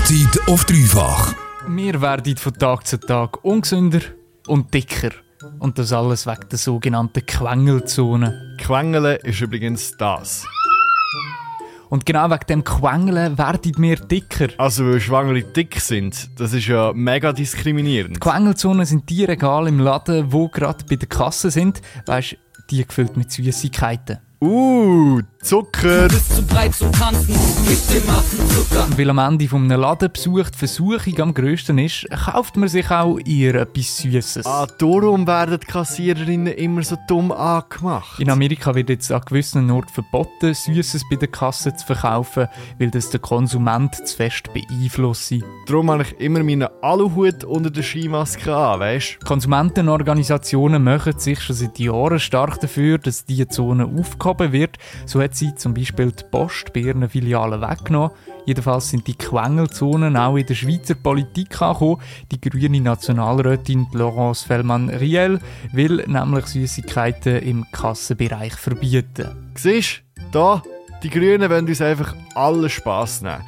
Mahlzeit auf dreifach. Wir werden von Tag zu Tag ungesünder und dicker. Und das alles wegen der sogenannten Quengelzone. Quengeln ist übrigens das. Und genau wegen dem Quengeln werden wir dicker. Also, weil Schwangere dick sind, das ist ja mega diskriminierend. Die Quengelzonen sind die Regale im Laden, wo gerade bei der Kasse sind. Weißt die gefüllt mit Süßigkeiten. Uh, Zucker! Bist zu breit zum Tanzen mit dem Affenzucker. Und weil am Ende von einem Ladenbesuch die Versuchung am grössten ist, kauft man sich auch ihr etwas Süßes. Ah, darum werden die Kassiererinnen immer so dumm angemacht. In Amerika wird jetzt an gewissen Orten verboten, Süßes bei der Kasse zu verkaufen, weil das den Konsument zu fest beeinflusse. Darum habe ich immer meinen Aluhut unter der Skimaske an, weißt Konsumentenorganisationen machen sich schon seit Jahren stark dafür, dass diese Zone aufgehoben wird. So hat sie zum Beispiel die Post bei ihren Filialen weggenommen. Jedenfalls sind die Quengelzonen auch in der Schweizer Politik angekommen. Die grüne Nationalrätin Laurence Fellmann-Riel will nämlich Süßigkeiten im Kassenbereich verbieten. Siehst du, da, die Grünen wollen uns einfach alle Spass nehmen.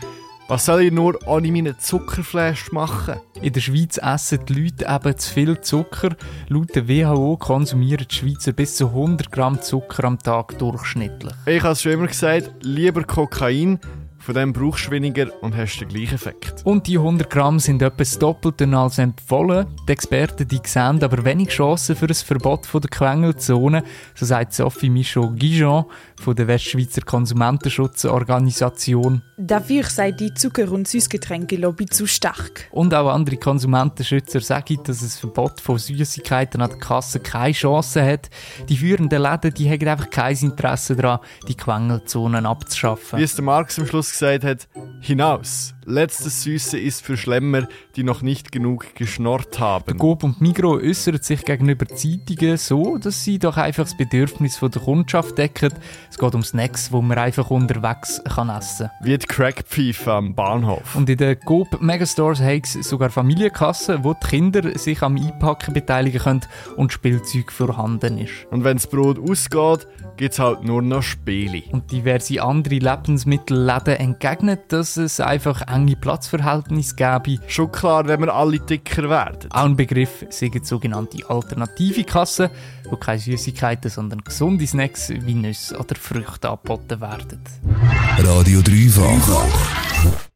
Was soll ich nur ohne meinen Zuckerflash machen? In der Schweiz essen die Leute eben zu viel Zucker. Laut der WHO konsumieren die Schweizer bis zu 100 Gramm Zucker am Tag durchschnittlich. Ich habe es schon immer gesagt, lieber Kokain, von dem brauchst du weniger und hast den gleichen Effekt. Und die 100 Gramm sind etwa das Doppelte als empfohlen. Die Experten die sehen aber wenig Chancen für ein Verbot von der Quengelzone, so sagt Sophie Michaud-Gijon von der Westschweizer Konsumentenschutzorganisation. Dafür sei die Zucker- und Süßgetränke-Lobby zu stark. Und auch andere Konsumentenschützer sagen, dass ein Verbot von Süßigkeiten an der Kasse keine Chance hat. Die führenden Läden die haben einfach kein Interesse daran, die Quengelzonen abzuschaffen. Wie es der Marx am Schluss gesagt hat, hinaus. Letztes Süße ist für Schlemmer, die noch nicht genug geschnorrt haben. Coop und Migro äußern sich gegenüber Zeitungen so, dass sie doch einfach das Bedürfnis von der Kundschaft decken. Es geht um Snacks, wo man einfach unterwegs kann essen kann. Wie die Crackpfeife am Bahnhof. Und in den Coop Megastores haben es sogar Familienkassen, wo die Kinder sich am Einpacken beteiligen können und Spielzeug vorhanden ist. Und wenn das Brot ausgeht, gibt es halt nur noch Spiele. Und diverse andere Lebensmittelläden entgegnen, dass es einfach enge Platzverhältnisse gäbe. Schon klar, wenn wir alle dicker werden. Auch ein Begriff sind sogenannte alternative Kassen, wo keine Süßigkeiten, sondern gesunde Snacks wie Nüsse oder Früchte angeboten werden. Radio dreifach.